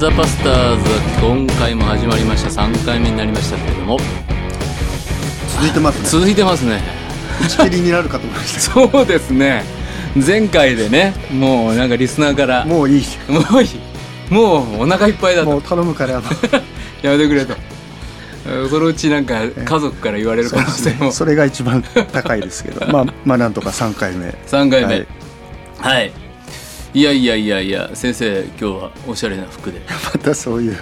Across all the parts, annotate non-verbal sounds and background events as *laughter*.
ザパスターズ今回も始まりました。3回目になりましたけれども。続いてますね。続いてますね。打ち切りになるかと思いましそうですね。前回でねもうなんかリスナーからたもういいもういい。もうお腹いっぱいだと。もう頼むからや *laughs* めてくれと。えそのうちなんか家族から言われる可能性も。それが一番高いですけど。まあまあなんとか3回目。3回目。はい。はい、い、やいやいやいや先生今日はおしゃれな服で。*laughs* またそういう。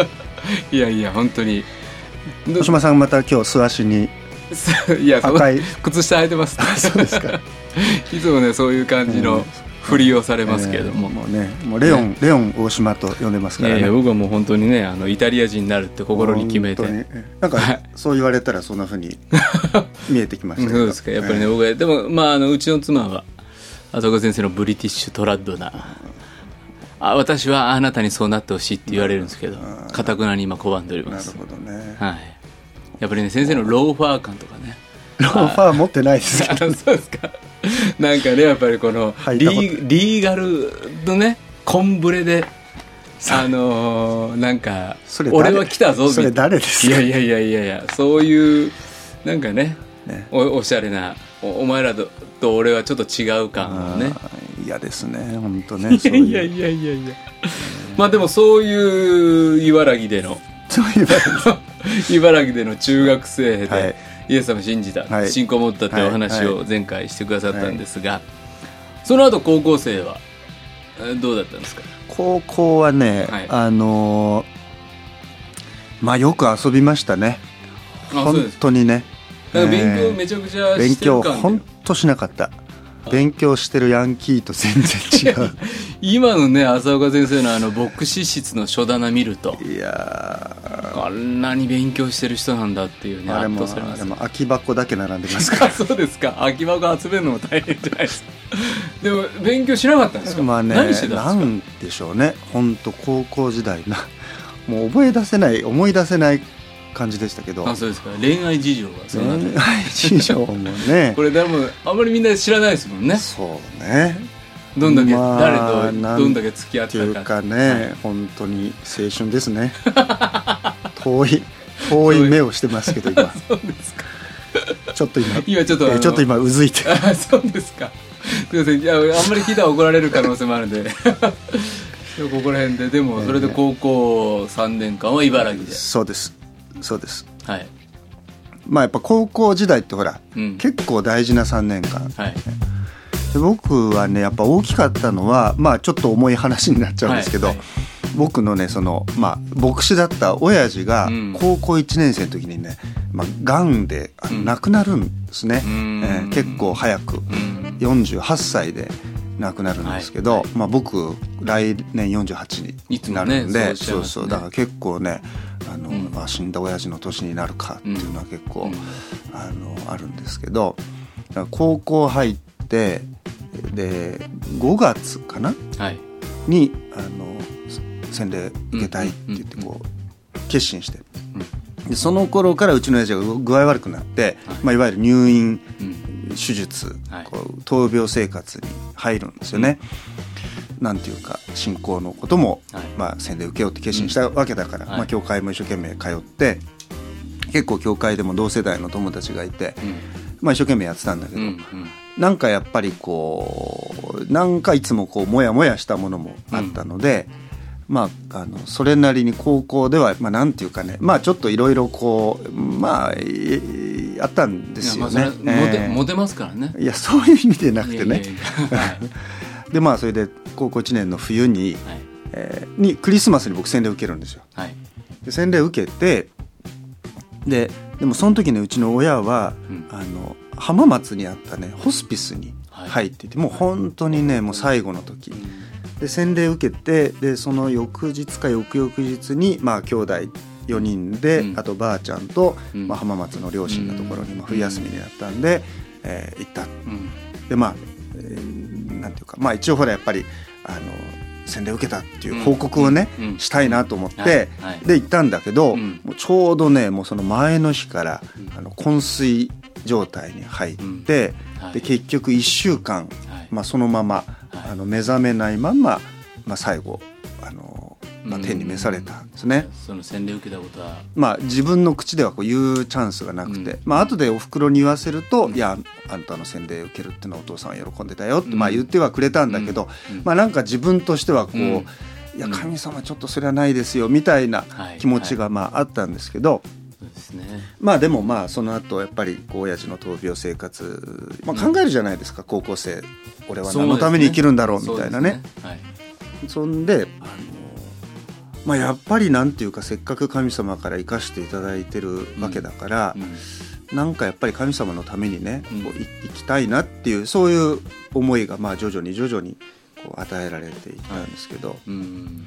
*laughs* いやいや本当に。ど小島さんまた今日素足にいや赤い。靴下履いてます。そうですか。*laughs* いつもねそういう感じの振りをされますけれども、えーもうねもうレオン、レオン大島と呼んでますからね。いやいや僕はもう本当にねあのイタリア人になるって心に決めて。なんかそう言われたらそんなふうに見えてきましたそうですか。やっぱりね、えー僕はでもまああのうちの妻は浅岡先生のブリティッシュトラッドな。あ私はあなたにそうなってほしいって言われるんですけどかたくなに今拒んでおります。なるほどね。はい。やっぱりね先生のローファー感とかね。ローファー持ってないですけ *laughs* あどそうですか。なんかねやっぱりこのリーリーガルのねコンブレであのーなんか俺は来たぞそれみたい誰ですか？いやいやいやいやいやそういうなんかねね。おおしゃれなおお前らとと俺はちょっと違う感をね。嫌ですね本当いね *laughs* いう。いやいやいやいや。まあでもそういう茨城での。茨城。*laughs* での中学生で、はい。イエス様を信じた、はい。信仰を持ったってお話はいを前回してくださったんですが、その後高校生はえどうだったんですか？高校はね、はい。あのーまあよく遊びましたね。本当にね勉強えーめちゃくちゃ勉してる強感本当しなかった。勉強してるヤンキーと全然違う。*laughs* 今のね浅岡先生のあの牧師室の書棚見ると。いやあんなに勉強してる人なんだっていうねあれもあれも空き箱だけ並んでますかあ *laughs* そうですか。空き箱集めるのも大変じゃないですか。でも勉強しなかったんですか、らまあね何してたなんんでしょうね。本当高校時代な。もう覚え出せない思い出せない感じでしたけど。あそうですか。恋愛事情がそのあたり恋愛事情もね。*laughs* これでもあんまりみんな知らないですもんね。そうね。どんだけ、まあ誰なんとどんだけ付き合っっていうたかかね、本当に青春ですね。*laughs* 遠い遠い目をしてますけど今。*laughs* そうですか。ちょっと今今ちょっとえちょっと今うずいてあそうですか。すいません。いやあんまり聞いたら怒られる可能性もあるんで。ここら辺ででもそれで高校3年間は茨城で、そうですそうです。はい、まあやっぱ高校時代ってほら、うん。結構大事な3年間。はい。で僕はねやっぱ大きかったのはまあちょっと重い話になっちゃうんですけど、はい。はい僕のねそのまあ牧師だった親父がうん。高校1年生の時にね、まあ、がんであのうん。亡くなるんですね、うん。えー結構早く。うん。48歳で亡くなるんですけど、はい。まあ、僕来年48いつもになるんで、ねそうおっしゃいそうそうだから結構ねあの、うん。あ死んだ親父の年になるかっていうのは結構、うん。あのあるんですけど高校入ってで5月かな？はい。にあの洗礼受けたいって言ってこう決心して。でその頃からうちの親父が具合悪くなって、はい。まあ、いわゆる入院うん手術、はい。こう闘病生活に入るんですよね。なんていうか信仰のことも、はい。まあ、洗礼受けようって決心したわけだから、はい。まあ、教会も一生懸命通って結構教会でも同世代の友達がいて、まあ、一生懸命やってたんだけど、うんうん。なんかやっぱりこうなんかいつもこうモヤモヤしたものもあったので、まああのそれなりに高校ではまあなんていうかねまあちょっといろいろこうまあいあったんですよね。モテ,、ええ。モテますからね。いやそういう意味でなくてね。*laughs* でまあそれで高校1年の冬に,、はい。えーにクリスマスに僕洗礼受けるんですよ。はい。で洗礼受けてででもその時ねうちの親は、うん。あの浜松にあったねホスピスに入っていて、もう本当にねもう最後の時で洗礼受けてでその翌日か翌々日にまあ兄弟4人で、うん。あとばあちゃんと、うん。まあ、浜松の両親のところに、うん。まあ、冬休みになったんで、えー行った。うん。でまあ、えーなんていうかまあ一応ほらやっぱりあの洗礼受けたっていう報告をね、うん。うん。したいなと思って、はい。はい。で行ったんだけど、うん。もうちょうどねもうその前の日から、うん。あの昏睡状態に入って、うん。はい。で結局1週間、はいまあ、そのまま、はい。あの目覚めないまま、まあ、最後あのまあ、天に召されたんですね。その洗礼受けたことは？まあ、自分の口ではこう言うチャンスがなくて、うん。まあ後でおふくろに言わせると「うん。いやあんたの洗礼受けるってのはお父さんは喜んでたよ」って、うん。まあ、言ってはくれたんだけど、うん。まあなんか自分としてはこう「うん。いや神様ちょっとそれはないですよ」みたいなはい。気持ちがまああったんですけど、そうですね。まあでもまあその後やっぱりこう親父の闘病生活、まあ、考えるじゃないですか、高校生。俺は何のために生きるんだろうみたいなね。そはい。そんであの、まあ、やっぱりなんていうかせっかく神様から生かしていただいてるわけだから、うん。なんかやっぱり神様のためにね、うん。こうい生きたいなっていうそういう思いがまあ徐々に徐々にこう与えられていったんですけど、うん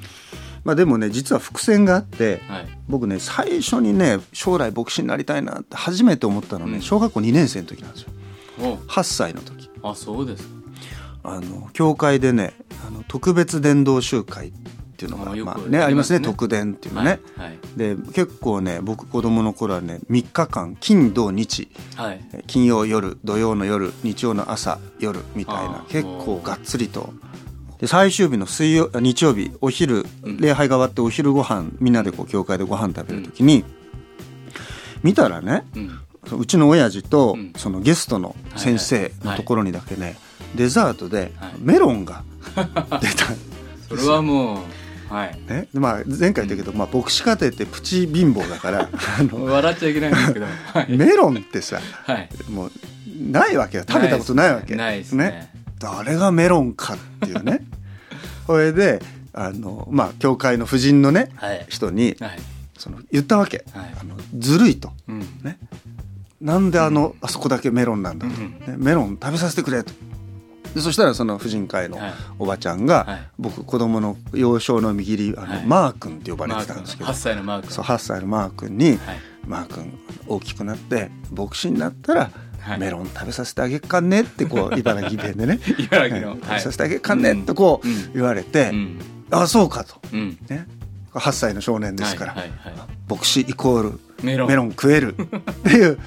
まあ、でもね実は伏線があってはい。僕ね最初にね将来牧師になりたいなって初めて思ったのね、うん。小学校2年生の時なんですよ。お。8歳の時。あそうですか。あの教会でねあの特別伝道集会っていうのがまあねありますね。特伝っていうのね、はいで結構ね僕子供の頃はね3日間金土日。はい。え金曜夜土曜の夜日曜の朝夜みたいあなー結構がっつりとで最終日の水曜あ日曜日お昼うん。礼拝が終わってお昼ご飯みんなでこう教会でご飯食べる時に、見たらねうちの親父とうん。そのゲストの先生のところにだけね、デザートではい。メロンが *laughs* 出た、それはもうはい。ね。でまあ、前回言ったけど、まあ、牧師家庭ってプチ貧乏だからあの笑っちゃいけないんですけど。はい。メロンってさはい。もうないわけよ。食べたことないわけ。ないですね誰がメロンかっていうね。*laughs* それであのまあ教会の婦人のねはい。人にはい。その言ったわけ、はい。あのずるいと。うん。ね。なんであの、あそこだけメロンなんだと、うん。ねメロン食べさせてくれと。でそしたらその婦人会のはい。おばちゃんが、はい。僕子供の幼少の右りあの、はい。マー君って呼ばれてたんですけど。8歳のマー君。そう8歳のマー君に、はい。マー君大きくなって牧師になったら、はいメロン食べさせてあげっかんねってこう茨城弁でね。*laughs* 茨城のはい。食べさせてあげっかんねってこううん。言われて、うん。ああそうかと、うん。ね、8歳の少年ですから、牧師イコールメロン。メロン食える。っていう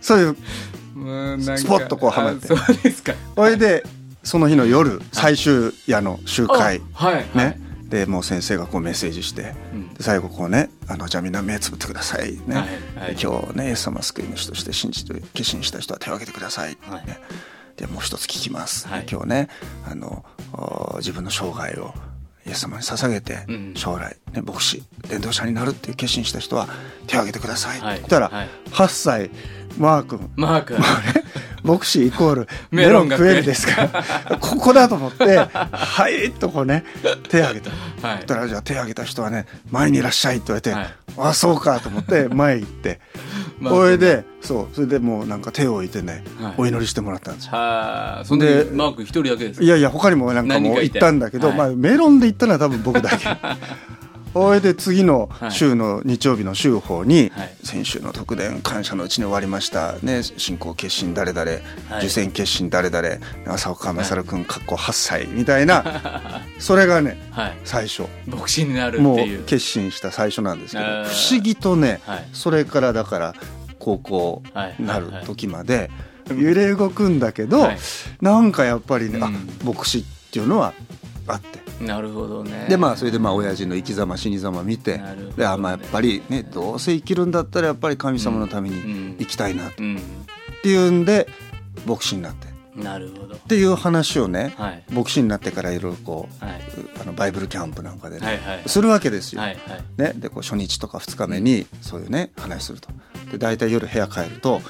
そういう *laughs* スポッとこうはまって。あそうですか。それでその日の夜最終夜の集会。ねでもう先生がこうメッセージしてうん。で最後こうねあのじゃあみんな目つぶってくださいね、はいはい。で今日ねイエス様救い主として信じて決心した人は手を挙げてください、はい。ね、でもう一つ聞きます、はい。今日ねあのお自分の生涯をイエス様に捧げてうん将来、ね、牧師伝道者になるっていう決心した人は手を挙げてください、はい。って言ったら、はい。8歳マー君。マー君牧師イコールメメロン食えるですか？ら *laughs* ここだと思って「はい」とこうね手を挙げた。はい。たらじゃあ手を挙げた人はね前にいらっしゃいって言われて、はい。あそうかと思って *laughs* 前行って。まあそれでそうそれでもうなんか手を置いてね、はい。お祈りしてもらったんですよ。はあそんででマー君一人だけですか？いやいや他にもなんかもう行ったんだけど、はい。まあ、メロンで行ったのは多分僕だけ *laughs* それで次のはい。週の日曜日の週報に、はい。先週の特伝感謝のうちに終わりました。ね信仰決心誰々、はい。受選決心誰々朝岡勝君かっこ8歳みたいな *laughs* それがねはい。最初。牧師になるもう決心した最初なんですけど不思議とね、はい。それからだから高校なる時まで揺れ動くんだけど、はい。なんかやっぱりね、うん。あ牧師っていうのはあって。なるほどね。でまあそれでまあ親父の生き様死に様見てね。であまあやっぱりねどうせ生きるんだったらやっぱり神様のためうん。に生きたいなっうん。ていうんで牧師になって。っなるほど。ていう話をねはい。牧師になってからいろいろこうはい。あのバイブルキャンプなんかでね、はいはい。するわけですよ。はいはい。ね、でこう初日とか2日目にそういうね話すると。で大体夜部屋帰ると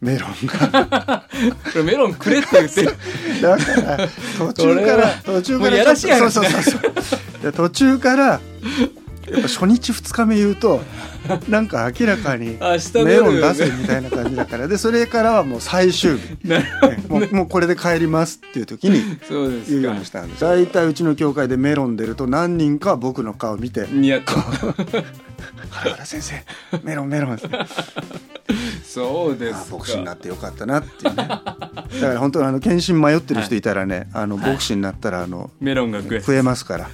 メロンが。*laughs* これメロンくれって言って。るだから途中から途中からやらしいそう話そうそうそう。で途中からやっぱ初日2日目言うとなんか明らかに *laughs* メ夜ロン出せみたいな感じだから。でそれからはもう最終日。ね。もうもうこれで帰りますっていう時に言うようにしたんです。大体うちの教会でメロン出ると何人かは僕の顔見てニヤッと「*laughs* 原原先生メロンメロン」そうです牧師になってよかったなっていうね。*laughs* だから本当あの検診迷ってる人いたらね、あのはい牧師になったらあのメロンが増えますから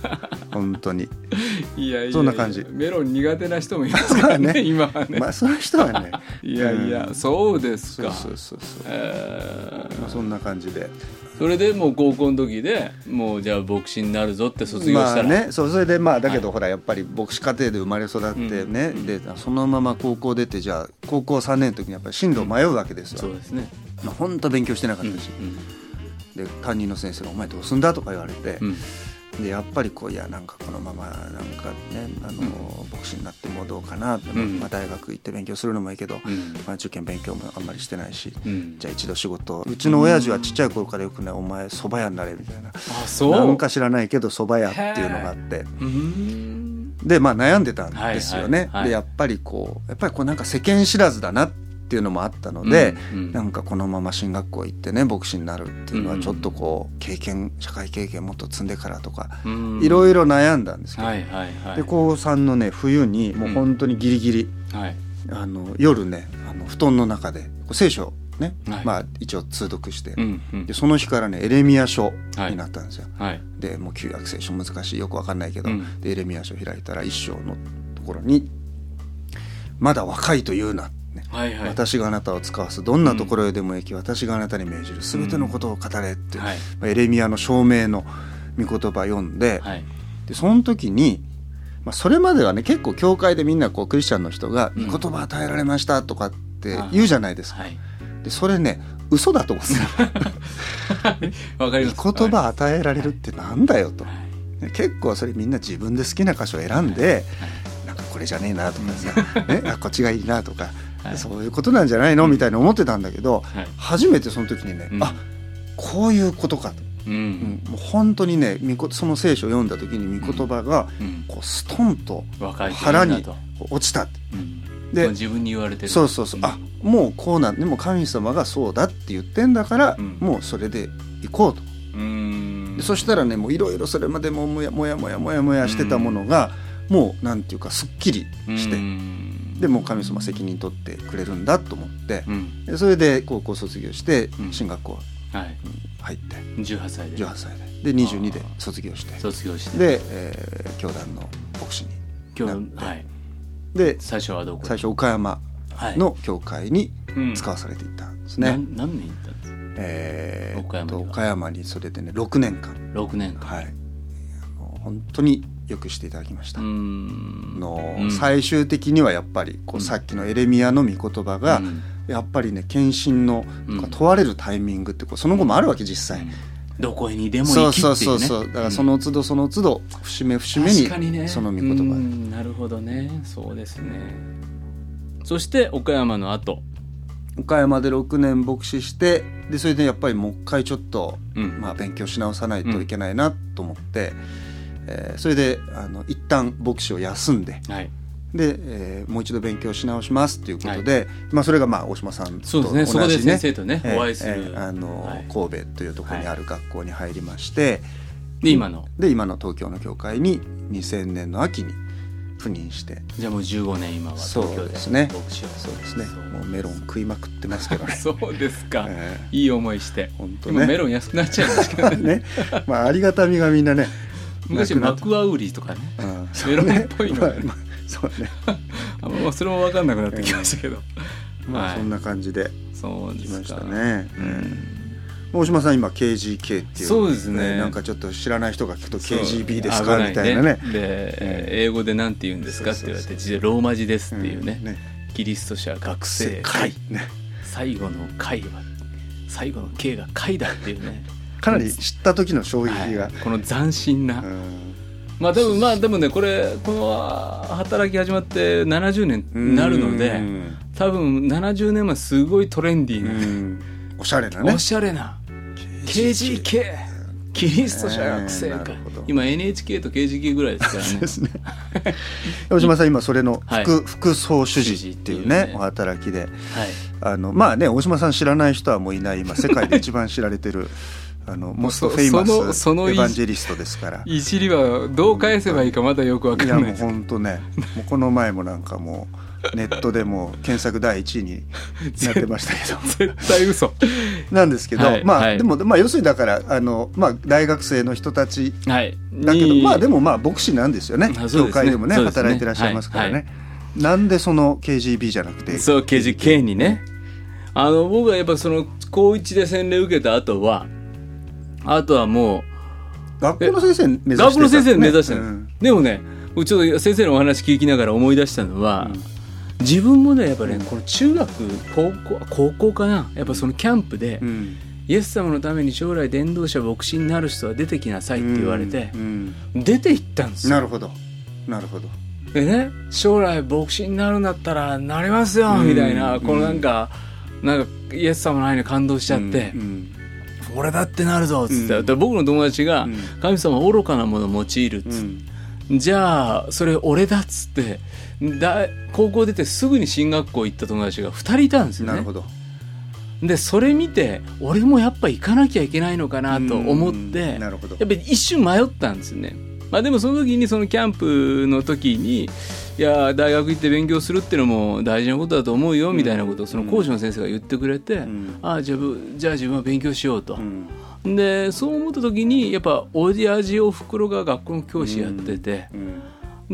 本当に。*laughs* いやいやそんな感じ。メロン苦手な人もいますからねまあね。今はね、まあそういう人はね。*laughs* いやいや、うん。そうですか。そうそうそうそう、えー。まあ、そんな感じでそれでもう高校の時でもうじゃあ牧師になるぞって卒業したら、まあねそうそれでまあだけどほらやっぱり牧師家庭で生まれ育ってね、うん。でそのまま高校出てじゃあ高校3年の時にやっぱり進路を迷うわけですよ、そうですね、まあ、本当勉強してなかうんったし、で担任の先生が「お前どうすんだ?」とか言われて、うんでやっぱりこういやなんかこのままなんかねあの、牧師になってもどうかなって、うん。まあ、大学行って勉強するのもいいけど、うん。まあ、受験勉強もあんまりしてないし、うん。じゃあ一度仕事うちの親父はちっちゃい頃からよくね「お前蕎麦屋になれ」みたいな。あそう。なんか知らないけど蕎麦屋っていうのがあって。うん。でまあ悩んでたんですよね、はいはいはい。でやっぱりこうやっぱりこうなんか世間知らずだなっていうのもあったので、うんうん。なんかこのまま進学校行ってね牧師になるっていうのはちょっとこう経験社会経験もっと積んでからとかうん。いろいろ悩んだんですけど、はいはいはい。で高3のね冬にもう本当にギリギリ、はい。あの夜ねあの布団の中でこう聖書をね、はい。まあ一応通読して、うんうん。でその日からねエレミア書になったんですよ。はい。でもう旧約聖書難しいよくわかんないけど、うん。でエレミア書開いたら一章のところに「まだ若いと言うな」ね。はいはい。私があなたを使わすどんなところへでも行き、私があなたに命じる全てのことを語れって、はい。まあエレミアの証明の御言葉読んで,、はい。でその時に、まあ、それまではね結構教会でみんなこうクリスチャンの人が「うん。御言葉与えられました」とかって言うじゃないですか。はい。でそれね嘘だと思うんですよ。*laughs* 言葉与えられるってなんだよと。結構それみんな自分で好きな箇所を選んで、なんかこれじゃねえなとかさ、*laughs* ね、あこっちがいいなとか、はいそういうことなんじゃないの？みたいに思ってたんだけど、はい。初めてその時にね、うん。あこういうことかと、ううんんもう本当にねその聖書を読んだ時に御言葉がうん。こうストンと腹に落ちたって。うんでまあ自分に言われてる。そうそうそう、あもうこうなんでも神様がそうだって言ってんだから、うん。もうそれで行こうと。うん。でそしたらねもういろいろそれまでももやもやもやもやもやしてたものが、もうなんていうかすっきりして、うんでもう神様責任取ってくれるんだと思ってう、ん。でそれで高校卒業してうん。進学校はい。入って。18歳で。18歳で。で22で卒業して。卒業して。で、えー教団の牧師に今なって。日はい。で最初はどこ最初岡山はい。の教会にうん。使わされていたんですなね、ん何年行ったんですか？えー岡山に岡山にそれでね6年間。6年間。はい。あの本当によくしていただきました、うん。のうん。最終的にはやっぱりこうさっきのエレミアの御言葉がうん。やっぱりね献身のうん。問われるタイミングってこうその後もあるわけ実際、うん。どこにでもそう行きっていうね。そうそうそうだからその都度その都度節目節目にその御言葉。うん。なるほどね。そうですね。そして岡山の後。岡山で6年牧師してでそれでやっぱりもう一回ちょっと、うん。まあ、勉強し直さないといけないなと思って、えーそれであの一旦牧師を休んではい。で、えーもう一度勉強し直しますっていうことで、まあ、それがまあ大島さんとそう同じですね。そこでね先生とねえーお会いする。えーあのはい。神戸というところにある学校に入りまして、で今の。で今の東京の教会に2000年の秋に赴任して。じゃあもう15年今は東京でですね。牧師を。そうですね。もうメロン食いまくってますけどね。*laughs* そうですか、えいい思いして。本当ね。今メロン安くなっちゃいましたけどね。*laughs* ね。まあありがたみがみんなね昔マクワウリとかね。うん。メロンっぽいのがねまあまあそうね。あもう *laughs* それも分かんなくなってきましたけど、はいまあそんな感じで。来ましたね、うん。大島さん今 KGK っていう。そうですね。なんかちょっと知らない人が聞くと KGB です危かみたいなね。で、英語でなんて言うんですかって言われてローマ字ですっていうね,、キリスト者学生会。ね。最後の会は最後の K が会だっていうねかなり知った時の衝撃が、はい。この斬新な、うん。まあでもまあでもねこれこの働き始まって70年になるのでうん。多分70年前すごいトレンディーな、うん。おしゃれなね。おしゃれな。KGK キリスト者学生えー今 NHK と KGK ぐらいですからね。*laughs* ね。*laughs* 大島さん今それの副,、はい。副総主事っていうねね。お働きで。はい。あのまあね大島さん知らない人はもういない今世界で一番知られてるあの most famous その evangelist ですから。いじりはどう返せばいいかまだよくわかいやもうんないです本当ねもうこの前もなんかもうネットでも検索第1位に *laughs* なってましたけど。絶対嘘。なんですけど、はいまあ、はい。でも、まあ、要するにだからあの、まあ、大学生の人たちはい。だけどにまあでもまあ牧師なんですよね。教会でもねね。働いてらっしゃいますからね、はいなんでその KGB じゃなくてそう KGK にね。あの僕はやっぱその高一で洗礼受けた後はあとはも学校の先生目指して学校の先生目指してた、うん。でもね僕ちょっと先生のお話聞きながら思い出したのは、自分もねやっぱねこの中学高校高校かな。やっぱそのキャンプで、うん。イエス様のために将来伝道者牧師になる人は出てきなさいって言われてう、ん。出て行ったんですよ。なるほど。なるほど。でね将来牧師になるんだったらなりますようん。みたいな、うんこのなんかなんかイエス様の愛に感動しちゃって、うん俺だってなるぞっつって、僕の友達が、うん。神様は愚かなものを用いるっつって、じゃあそれ俺だっつって。だ高校出てすぐに進学校行った友達が2人いたんですよね。なるほど。でそれ見て俺もやっぱ行かなきゃいけないのかなと思って、やっぱり一瞬迷ったんですよね。まあ、でもその時にそのキャンプの時にいや大学行って勉強するっていうのも大事なことだと思うよみたいなことをその講師の先生が言ってくれて、ん。ああじゃあぶじゃあ自分は勉強しようと。う、ん。でそう思った時にやっぱ親父おふくろが学校の教師やってて、う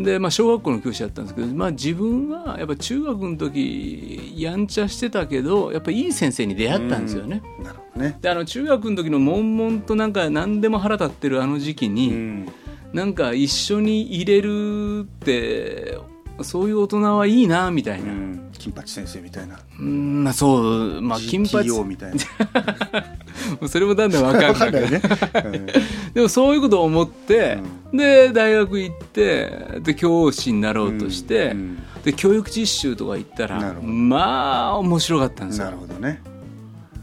ん。で、まあ、小学校の教師だったんですけど、まあ、自分はやっぱ中学の時やんちゃしてたけどやっぱいい先生に出会ったんですよね。なるほどね。であの中学の時の悶々となんか何でも腹立ってるあの時期に、うんなんか一緒に入れるってそういう大人はいいなみたいな、うん。金八先生みたいな。うんまあそうまあ金髪 GTO みたいな。*laughs* それもだんだん分かんないね。*laughs* でもそういうことを思って、で大学行ってで教師になろうとして、うん。で教育実習とか行ったらまあ面白かったんですよ。なるほどね。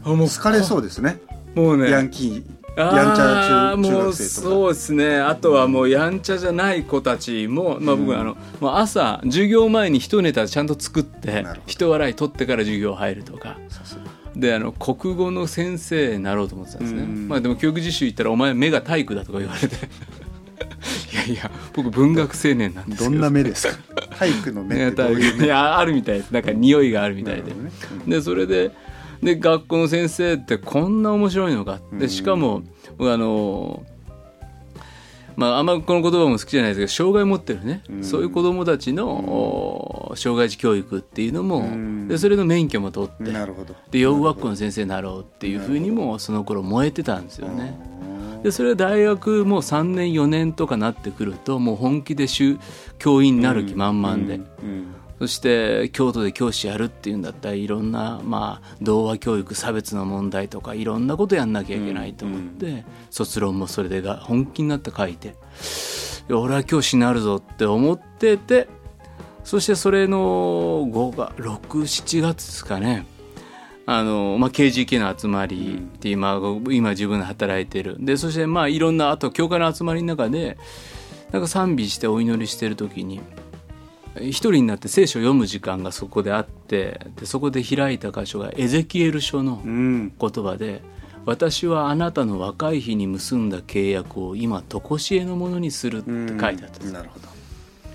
あもう疲れそうですね。もうね。ヤンキーやんちゃ中中もう学生とか。そうですね。あとはもうやんちゃじゃない子たちも、まあ、僕はあの、もう朝授業前に一ネタちゃんと作ってなるほど。人笑い取ってから授業入るとか。であの国語の先生になろうと思ってたんですね、うん。まあ、でも教育実習行ったら「お前目が体育だ」とか言われて。*laughs* いやいや僕文学青年なんですけど。どんな目ですか？体育の目ねってどういう目？いやあるみたいです。なんか匂いがあるみたいで、なるほどね。でそれでで学校の先生ってこんな面白いのかでしかも僕あのまあ、あんまこの言葉も好きじゃないですけど障害を持ってるね、うん。そういう子どもたちの、お障害児教育っていうのも、うん。でそれの免許も取ってなるほど。で養護学校の先生になろうっていうふうにもその頃燃えてたんですよね。でそれは大学もう3年4年とかなってくるともう本気で修教員になる気満々で、うんそして京都で教師やるっていうんだったらいろんな、まあ、童話教育差別の問題とかいろんなことやんなきゃいけないと思って、卒論もそれでが本気になって書いて俺は教師になるぞって思っててそしてそれの5が67月ですかね。あの、まあ、KGK の集まりって今今自分で働いてる。でそしてまあいろんなあと教会の集まりの中でなんか賛美してお祈りしてる時に一人になって聖書を読む時間がそこであってでそこで開いた箇所がエゼキエル書のうん。言葉で「私はあなたの若い日に結んだ契約を今常しえのものにする」って書いてあった。ん。ですなるほど。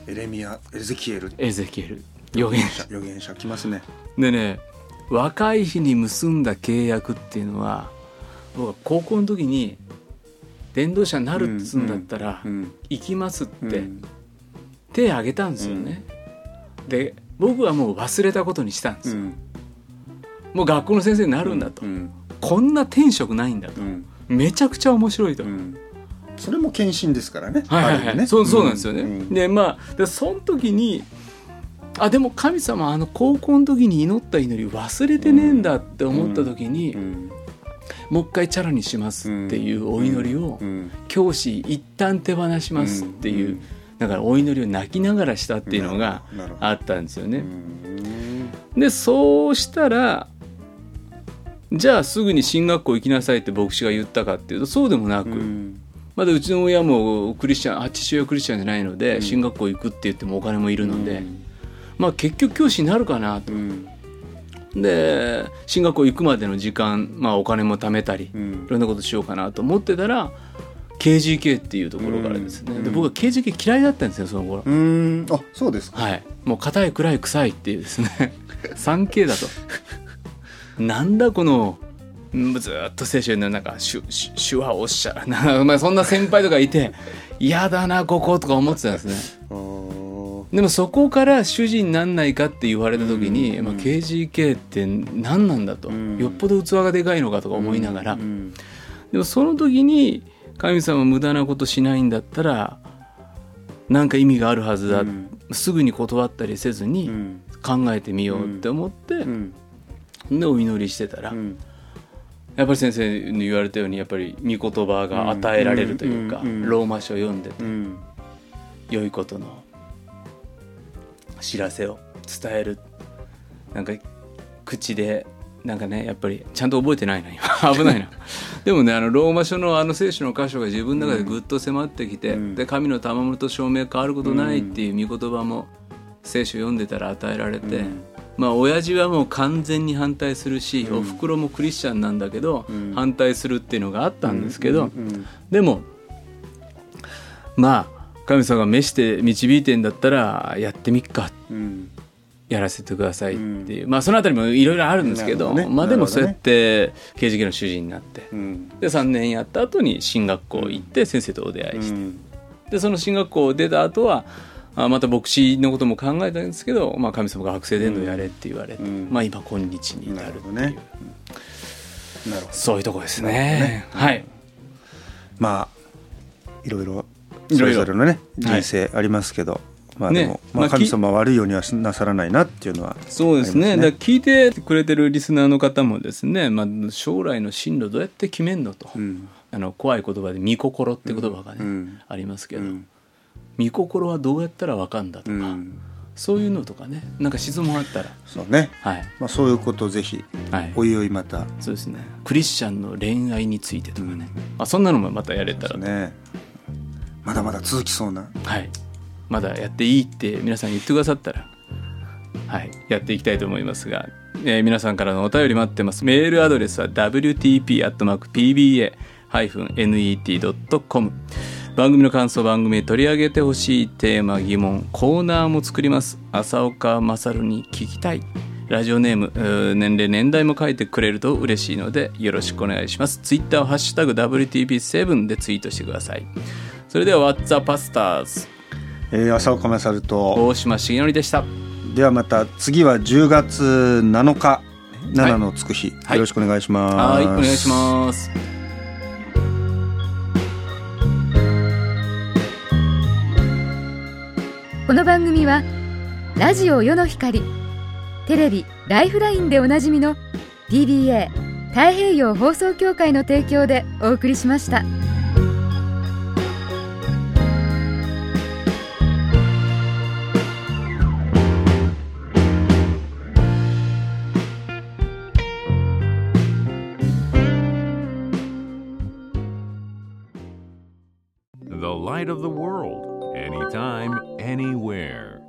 エレミアエゼキエル。エゼキエル。預言者。預言者。来ますね。でね若い日に結んだ契約っていうのは僕は高校の時に伝道者になるっつうんだったらうん行きますっうん。て手挙げたんですよね、で僕はもう忘れたことにしたんですよ、うん。もう学校の先生になるんだと、うん。こんな天職ないんだと、うん。めちゃくちゃ面白いと、うん。それも献身ですからね。はいはいはい、ね。そうそうなんですよね、うん。でまあでその時にあでも神様あの高校の時に祈った祈り忘れてねえんだって思った時に、うん。もう一回チャラにしますっていうお祈りを、うん。教師一旦手放しますっていう、うんだからお祈りを泣きながらしたっていうのがあったんですよね。うん。でそうしたらじゃあすぐに進学校行きなさいって牧師が言ったかっていうとそうでもなく、うん。まだうちの親もクリスチャンあ父親はクリスチャンじゃないので、進学校行くって言ってもお金もいるので、まあ結局教師になるかなと。う。ん。で進学校行くまでの時間、まあ、お金も貯めたり、うん。いろんなことしようかなと思ってたら KGK っていうところからですね、うん。で僕は KGK 嫌いだったんですよその頃、うん。あそうですか。はい。もう硬い暗い臭いっていうですね。*laughs* 3K だと。なんだこのうんずーっと聖書のなんか手手手話おっしゃるな、*laughs* まあ、そんな先輩とかいて嫌だなこことか思ってたんですね。でもそこから主人になんないかって言われた時に、うん。まあ、KGK って何なんだと、うん。よっぽど器がでかいのかとか思いながら、うん。でもその時に神様無駄なことしないんだったらなんか意味があるはずだ、うん。すぐに断ったりせずうにん。考えてみようって思って、うん。でお祈りしてたら、うん。やっぱり先生に言われたようにやっぱり御言葉が与えられるというか、うん。うん。ローマ書を読んでてうん。良いことの知らせを伝える。なんか口でなんかねやっぱりちゃんと覚えてないな今。*laughs* 危ないな。でもねあのローマ書のあの聖書の箇所が自分の中でぐっと迫ってきて、うん。で神の賜物と証明変わることないっていう御言葉も聖書読んでたら与えられて、うん。まあ親父はもう完全に反対するし、うん。おふくろもクリスチャンなんだけど、うん。反対するっていうのがあったんですけど、うん。でもまあ神様が召して導いてんだったらやってみっか。うんやらせてくださいっていう、まあそのあたりもいろいろあるんですけどね。まあでもそうやって刑事系の主人になって。うん。で3年やった後に進学校行って先生とお出会いして、うん。でその進学校を出た後はあまた牧師のことも考えたんですけど、まあ、神様が学生伝道やれって言われて、うん。まあ今今日に至るっていう、なるほどね。そういうとこですね。はい。まあいろいろいろいろ。それぞれのねはい。人生ありますけど、まあでも、ね。まあ、まあ神様は悪いようにはなさらないなっていうのはそうですね。だ聞いてくれてるリスナーの方もですね、まあ、将来の進路どうやって決めんのと、うん。あの怖い言葉で「御心」って言葉がね、うん。ありますけど、うん。御心はどうやったらわかんだとか、うん。そういうのとかね。なんか質問あったら。そうね、はい。まあ、そういうことをぜひはい。おいおいまた。そうですね。クリスチャンの恋愛についてとかね、まあ、そんなのもまたやれたらと、ね。まだまだ続きそうな。はい、まだやっていいって皆さん言ってくださったら、はい、やっていきたいと思いますが、えー皆さんからのお便り待ってます。メールアドレスは wtp.pba-net.com 番組の感想番組で取り上げてほしいテーマ疑問コーナーも作ります。浅岡勝に聞きたい。ラジオネーム年齢年代も書いてくれると嬉しいのでよろしくお願いします。ツイッターをハッシュタグ WTP7 でツイートしてください。それでは What's Up Pastors? えー浅岡勝と。大島重則でした。ではまた次は10月7日7のつく日、はい。よろしくお願いします。はいお願いします。この番組はラジオ世の光テレビ「ライフライン」でおなじみの PBA 太平洋放送協会の提供でお送りしました。Of the world, anytime, anywhere.